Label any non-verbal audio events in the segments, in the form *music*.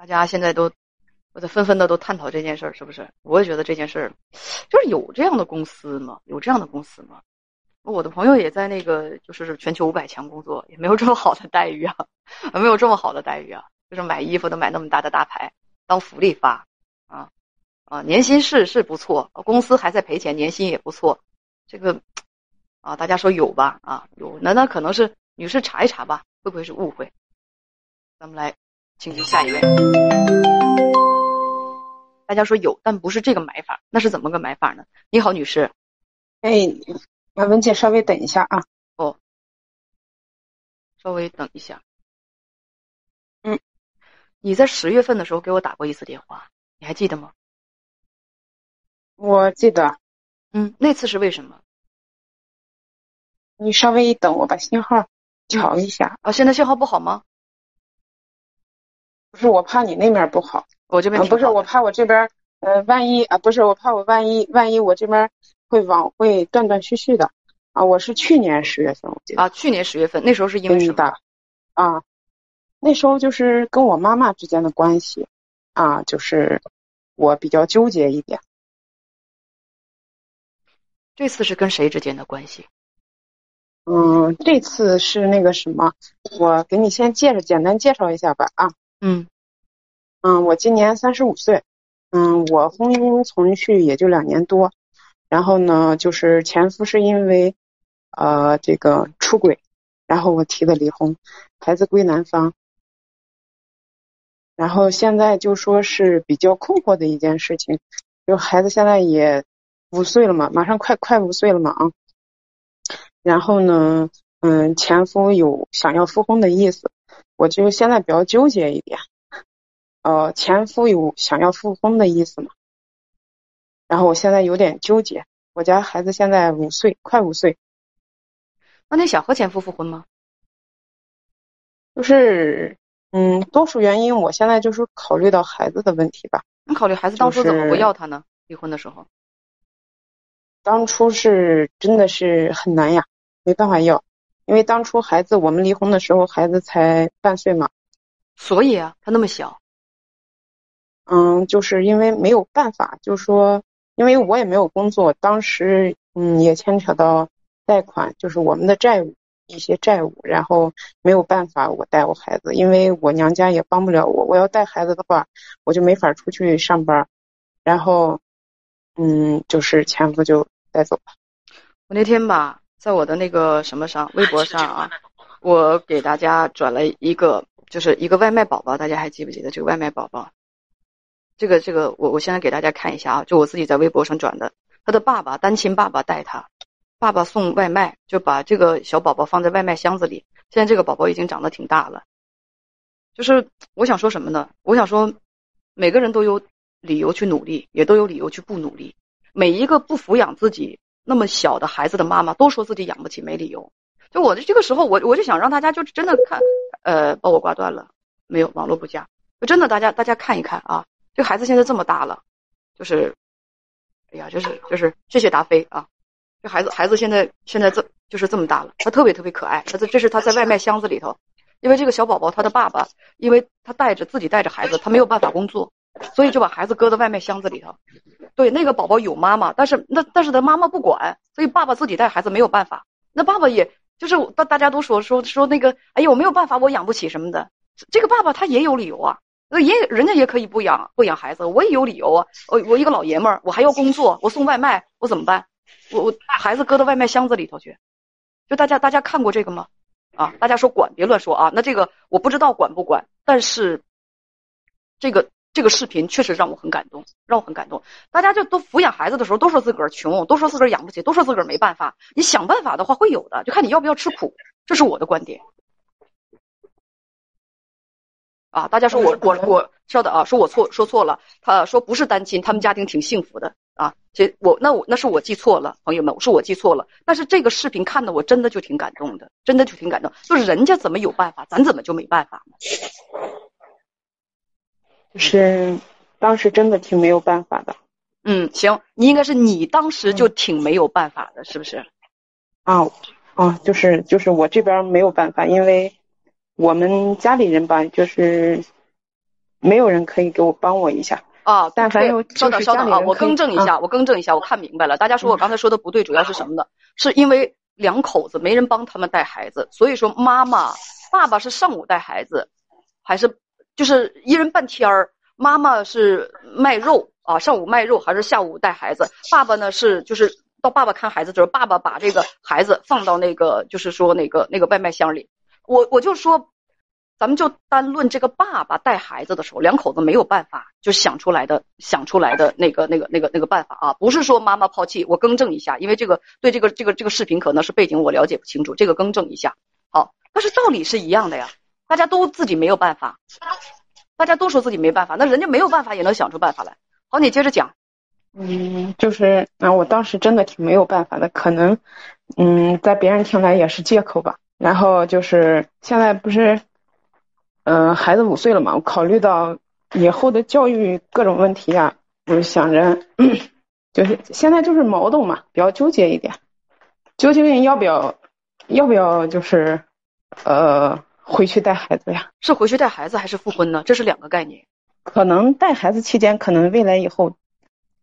大家现在都，我在纷纷的都探讨这件事儿，是不是？我也觉得这件事儿，就是有这样的公司吗？有这样的公司吗？我的朋友也在那个就是全球五百强工作，也没有这么好的待遇啊，*laughs* 没有这么好的待遇啊，就是买衣服都买那么大的大牌当福利发啊啊，年薪是是不错，公司还在赔钱，年薪也不错，这个啊，大家说有吧？啊，有，那那可能是女士查一查吧，会不会是误会？咱们来。请听下一位。大家说有，但不是这个买法，那是怎么个买法呢？你好，女士。哎，文姐，稍微等一下啊。哦，稍微等一下。嗯，你在十月份的时候给我打过一次电话，你还记得吗？我记得。嗯，那次是为什么？你稍微一等我把信号调一下。啊，现在信号不好吗？不是我怕你那面不好，我这边不是我怕我这边呃万一啊不是我怕我万一万一我这边会往会断断续续的啊我是去年十月份我记得啊去年十月份那时候是因为什么啊那时候就是跟我妈妈之间的关系啊就是我比较纠结一点，这次是跟谁之间的关系？嗯这次是那个什么我给你先介绍简单介绍一下吧啊。嗯，嗯，我今年三十五岁，嗯，我婚姻存续也就两年多，然后呢，就是前夫是因为呃这个出轨，然后我提的离婚，孩子归男方，然后现在就说是比较困惑的一件事情，就孩子现在也五岁了嘛，马上快快五岁了嘛啊，然后呢，嗯，前夫有想要复婚的意思。我就现在比较纠结一点，呃，前夫有想要复婚的意思嘛？然后我现在有点纠结。我家孩子现在五岁，快五岁。那你想和前夫复婚吗？就是，嗯，多数原因，我现在就是考虑到孩子的问题吧。你考虑孩子当初怎么不要他呢？离婚的时候，当初是真的是很难呀，没办法要。因为当初孩子我们离婚的时候，孩子才半岁嘛，所以啊，他那么小，嗯，就是因为没有办法，就是说，因为我也没有工作，当时嗯也牵扯到贷款，就是我们的债务一些债务，然后没有办法我带我孩子，因为我娘家也帮不了我，我要带孩子的话，我就没法出去上班，然后嗯，就是前夫就带走了。我那天吧。在我的那个什么上，微博上啊，我给大家转了一个，就是一个外卖宝宝，大家还记不记得这个外卖宝宝？这个这个，我我现在给大家看一下啊，就我自己在微博上转的，他的爸爸单亲爸爸带他，爸爸送外卖，就把这个小宝宝放在外卖箱子里，现在这个宝宝已经长得挺大了。就是我想说什么呢？我想说，每个人都有理由去努力，也都有理由去不努力。每一个不抚养自己。那么小的孩子的妈妈都说自己养不起，没理由。就我的这个时候，我我就想让大家就真的看，呃，把我挂断了，没有网络不佳，就真的大家大家看一看啊，这孩子现在这么大了，就是，哎呀，就是就是谢谢达飞啊，这孩子孩子现在现在这就是这么大了，他特别特别可爱，他这这是他在外卖箱子里头，因为这个小宝宝他的爸爸，因为他带着自己带着孩子，他没有办法工作。所以就把孩子搁在外卖箱子里头，对，那个宝宝有妈妈，但是那但是他妈妈不管，所以爸爸自己带孩子没有办法。那爸爸也就是大大家都说说说那个，哎呦，没有办法，我养不起什么的。这个爸爸他也有理由啊，也人家也可以不养不养孩子，我也有理由啊。我我一个老爷们儿，我还要工作，我送外卖，我怎么办？我我孩子搁到外卖箱子里头去，就大家大家看过这个吗？啊，大家说管别乱说啊。那这个我不知道管不管，但是这个。这个视频确实让我很感动，让我很感动。大家就都抚养孩子的时候，都说自个儿穷，都说自个儿养不起，都说自个儿没办法。你想办法的话，会有的，就看你要不要吃苦。这是我的观点。啊，大家说我我我稍等啊，说我错说错了。他说不是单亲，他们家庭挺幸福的啊。这我那我那是我记错了，朋友们，是我记错了。但是这个视频看的我真的就挺感动的，真的就挺感动。就是人家怎么有办法，咱怎么就没办法呢？就是当时真的挺没有办法的。嗯，行，你应该是你当时就挺没有办法的，是不是？啊啊，就是就是我这边没有办法，因为我们家里人吧，就是没有人可以给我帮我一下。啊，但凡有，稍等稍等啊，我更正一下，我更正一下，我看明白了。大家说我刚才说的不对，主要是什么呢？是因为两口子没人帮他们带孩子，所以说妈妈、爸爸是上午带孩子，还是就是一人半天儿？妈妈是卖肉啊，上午卖肉，还是下午带孩子？爸爸呢是就是到爸爸看孩子的时候，爸爸把这个孩子放到那个就是说那个那个外卖箱里。我我就说。咱们就单论这个爸爸带孩子的时候，两口子没有办法就想出来的想出来的那个那个那个那个办法啊，不是说妈妈抛弃，我更正一下，因为这个对这个这个这个视频可能是背景我了解不清楚，这个更正一下。好，但是道理是一样的呀，大家都自己没有办法，大家都说自己没办法，那人家没有办法也能想出办法来。好，你接着讲。嗯，就是啊，我当时真的挺没有办法的，可能嗯，在别人听来也是借口吧。然后就是现在不是。嗯，孩子五岁了嘛，我考虑到以后的教育各种问题呀，我就想着，*clears throat* 就是现在就是矛盾嘛，比较纠结一点，究竟要不要，要不要就是呃回去带孩子呀？是回去带孩子还是复婚呢？这是两个概念。可能带孩子期间，可能未来以后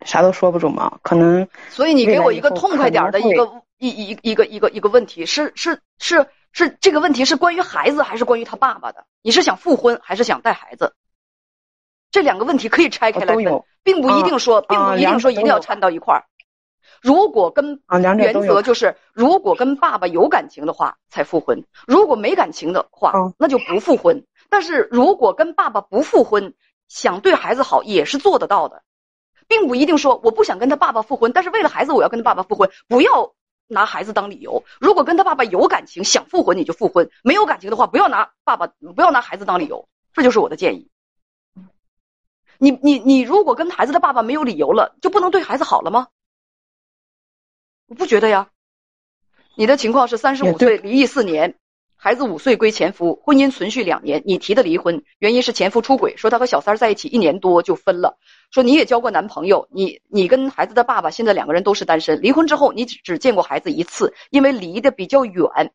啥都说不准嘛，可能。所以你给我一个痛快点的一个一一一个一个一个问题，是是是。是这个问题是关于孩子还是关于他爸爸的？你是想复婚还是想带孩子？这两个问题可以拆开来分，并不一定说，并不一定说一定要掺到一块儿。如果跟原则就是，如果跟爸爸有感情的话才复婚，如果没感情的话那就不复婚。但是如果跟爸爸不复婚，想对孩子好也是做得到的，并不一定说我不想跟他爸爸复婚，但是为了孩子我要跟他爸爸复婚，不要。拿孩子当理由，如果跟他爸爸有感情，想复婚你就复婚；没有感情的话，不要拿爸爸，不要拿孩子当理由。这就是我的建议。你你你，如果跟孩子的爸爸没有理由了，就不能对孩子好了吗？我不觉得呀。你的情况是三十五岁，离异四年。孩子五岁归前夫，婚姻存续两年，你提的离婚原因是前夫出轨，说他和小三在一起一年多就分了，说你也交过男朋友，你你跟孩子的爸爸现在两个人都是单身，离婚之后你只只见过孩子一次，因为离得比较远。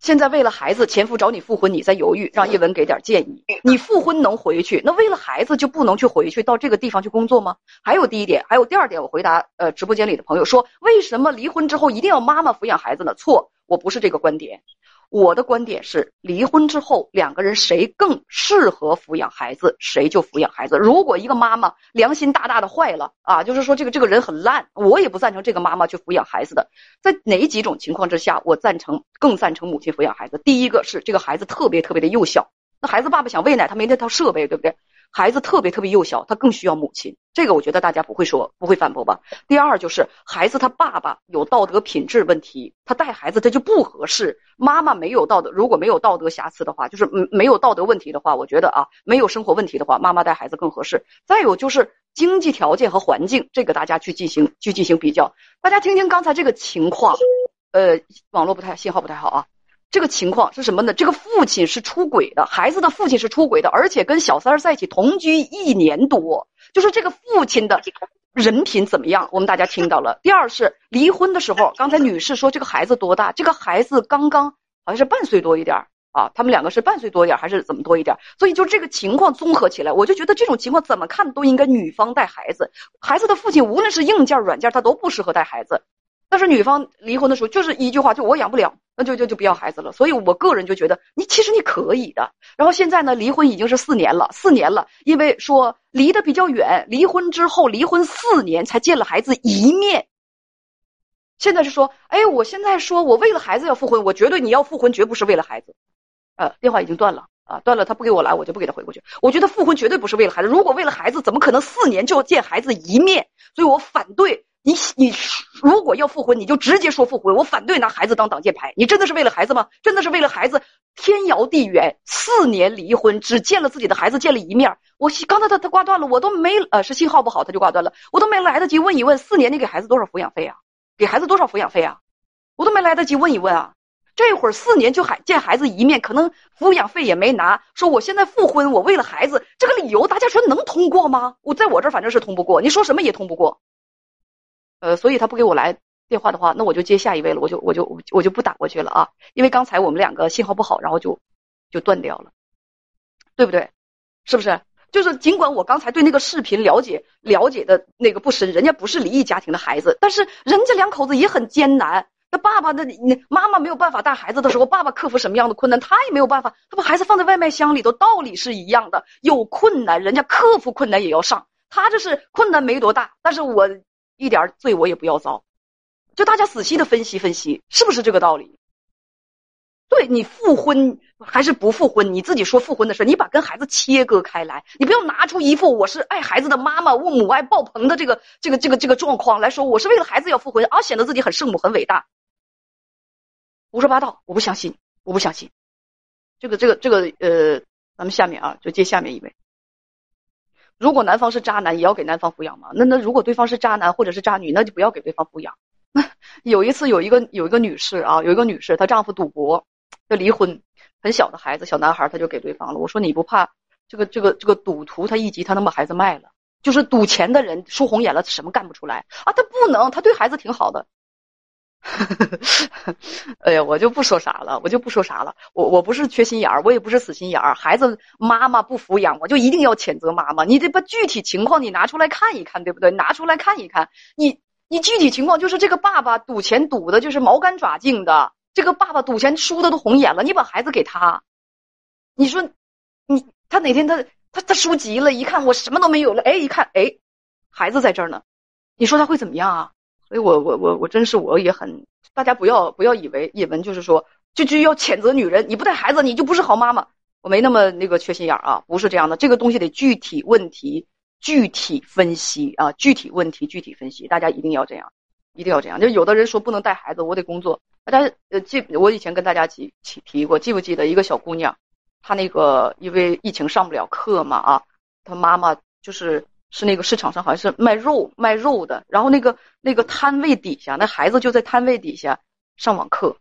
现在为了孩子，前夫找你复婚，你在犹豫，让叶文给点建议。你复婚能回去，那为了孩子就不能去回去到这个地方去工作吗？还有第一点，还有第二点，我回答呃直播间里的朋友说，为什么离婚之后一定要妈妈抚养孩子呢？错，我不是这个观点。我的观点是，离婚之后两个人谁更适合抚养孩子，谁就抚养孩子。如果一个妈妈良心大大的坏了啊，就是说这个这个人很烂，我也不赞成这个妈妈去抚养孩子的。在哪几种情况之下，我赞成更赞成母亲抚养孩子？第一个是这个孩子特别特别的幼小，那孩子爸爸想喂奶，他没那套设备，对不对？孩子特别特别幼小，他更需要母亲。这个我觉得大家不会说，不会反驳吧？第二就是孩子他爸爸有道德品质问题，他带孩子他就不合适。妈妈没有道德，如果没有道德瑕疵的话，就是没没有道德问题的话，我觉得啊，没有生活问题的话，妈妈带孩子更合适。再有就是经济条件和环境，这个大家去进行去进行比较。大家听听刚才这个情况，呃，网络不太信号不太好啊。这个情况是什么呢？这个父亲是出轨的，孩子的父亲是出轨的，而且跟小三儿在一起同居一年多。就是这个父亲的人品怎么样？我们大家听到了。第二是离婚的时候，刚才女士说这个孩子多大？这个孩子刚刚好像是半岁多一点啊，他们两个是半岁多一点还是怎么多一点？所以就这个情况综合起来，我就觉得这种情况怎么看都应该女方带孩子。孩子的父亲无论是硬件软件，他都不适合带孩子。但是女方离婚的时候就是一句话，就我养不了，那就就就不要孩子了。所以我个人就觉得，你其实你可以的。然后现在呢，离婚已经是四年了，四年了，因为说离得比较远，离婚之后离婚四年才见了孩子一面。现在是说，哎，我现在说我为了孩子要复婚，我绝对你要复婚绝不是为了孩子。呃，电话已经断了啊，断了，他不给我来，我就不给他回过去。我觉得复婚绝对不是为了孩子，如果为了孩子，怎么可能四年就见孩子一面？所以我反对。你你如果要复婚，你就直接说复婚。我反对拿孩子当挡箭牌。你真的是为了孩子吗？真的是为了孩子？天遥地远，四年离婚，只见了自己的孩子见了一面。我刚才他他挂断了，我都没呃是信号不好，他就挂断了，我都没来得及问一问，四年你给孩子多少抚养费啊？给孩子多少抚养费啊？我都没来得及问一问啊！这会儿四年就还见孩子一面，可能抚养费也没拿。说我现在复婚，我为了孩子，这个理由大家说能通过吗？我在我这儿反正是通不过，你说什么也通不过。呃，所以他不给我来电话的话，那我就接下一位了，我就我就我就不打过去了啊，因为刚才我们两个信号不好，然后就就断掉了，对不对？是不是？就是尽管我刚才对那个视频了解了解的那个不深，人家不是离异家庭的孩子，但是人家两口子也很艰难。那爸爸那那妈妈没有办法带孩子的时候，爸爸克服什么样的困难，他也没有办法。他把孩子放在外卖箱里头，道理是一样的。有困难，人家克服困难也要上。他这是困难没多大，但是我一点罪我也不要遭。就大家仔细的分析分析，是不是这个道理？对你复婚还是不复婚，你自己说复婚的事，你把跟孩子切割开来，你不要拿出一副我是爱孩子的妈妈，我母爱爆棚的这个这个这个这个状况来说，我是为了孩子要复婚啊，显得自己很圣母很伟大。胡说八道，我不相信，我不相信。这个这个这个呃，咱们下面啊，就接下面一位。如果男方是渣男，也要给男方抚养吗？那那如果对方是渣男或者是渣女，那就不要给对方抚养。那 *laughs* 有一次有一个有一个女士啊，有一个女士，她丈夫赌博。要离婚，很小的孩子，小男孩，他就给对方了。我说你不怕这个这个这个赌徒他一急他能把孩子卖了？就是赌钱的人输红眼了，什么干不出来啊？他不能，他对孩子挺好的。*laughs* 哎呀，我就不说啥了，我就不说啥了。我我不是缺心眼儿，我也不是死心眼儿。孩子妈妈不抚养，我就一定要谴责妈妈。你得把具体情况你拿出来看一看，对不对？拿出来看一看。你你具体情况就是这个爸爸赌钱赌的就是毛干爪净的。这个爸爸赌钱输的都红眼了，你把孩子给他，你说，你他哪天他他他输急了，一看我什么都没有了，哎，一看哎，孩子在这儿呢，你说他会怎么样啊？所以我我我我真是我也很，大家不要不要以为叶文就是说就就要谴责女人，你不带孩子你就不是好妈妈，我没那么那个缺心眼啊，不是这样的，这个东西得具体问题具体分析啊，具体问题具体分析，大家一定要这样。一定要这样，就有的人说不能带孩子，我得工作。大家呃记，我以前跟大家提提提过，记不记得一个小姑娘，她那个因为疫情上不了课嘛啊，她妈妈就是是那个市场上好像是卖肉卖肉的，然后那个那个摊位底下，那孩子就在摊位底下上网课，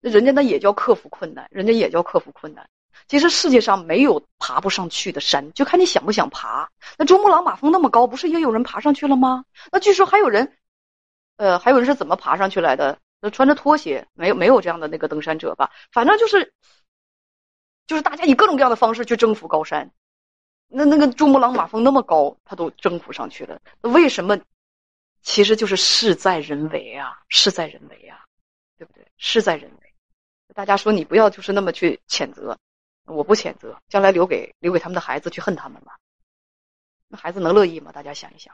人家那也叫克服困难，人家也叫克服困难。其实世界上没有爬不上去的山，就看你想不想爬。那珠穆朗玛峰那么高，不是也有人爬上去了吗？那据说还有人。呃，还有人是怎么爬上去来的？那穿着拖鞋，没有没有这样的那个登山者吧？反正就是，就是大家以各种各样的方式去征服高山。那那个珠穆朗玛峰那么高，他都征服上去了。那为什么？其实就是事在人为啊，事在人为啊，对不对？事在人为。大家说你不要就是那么去谴责，我不谴责，将来留给留给他们的孩子去恨他们吧。那孩子能乐意吗？大家想一想。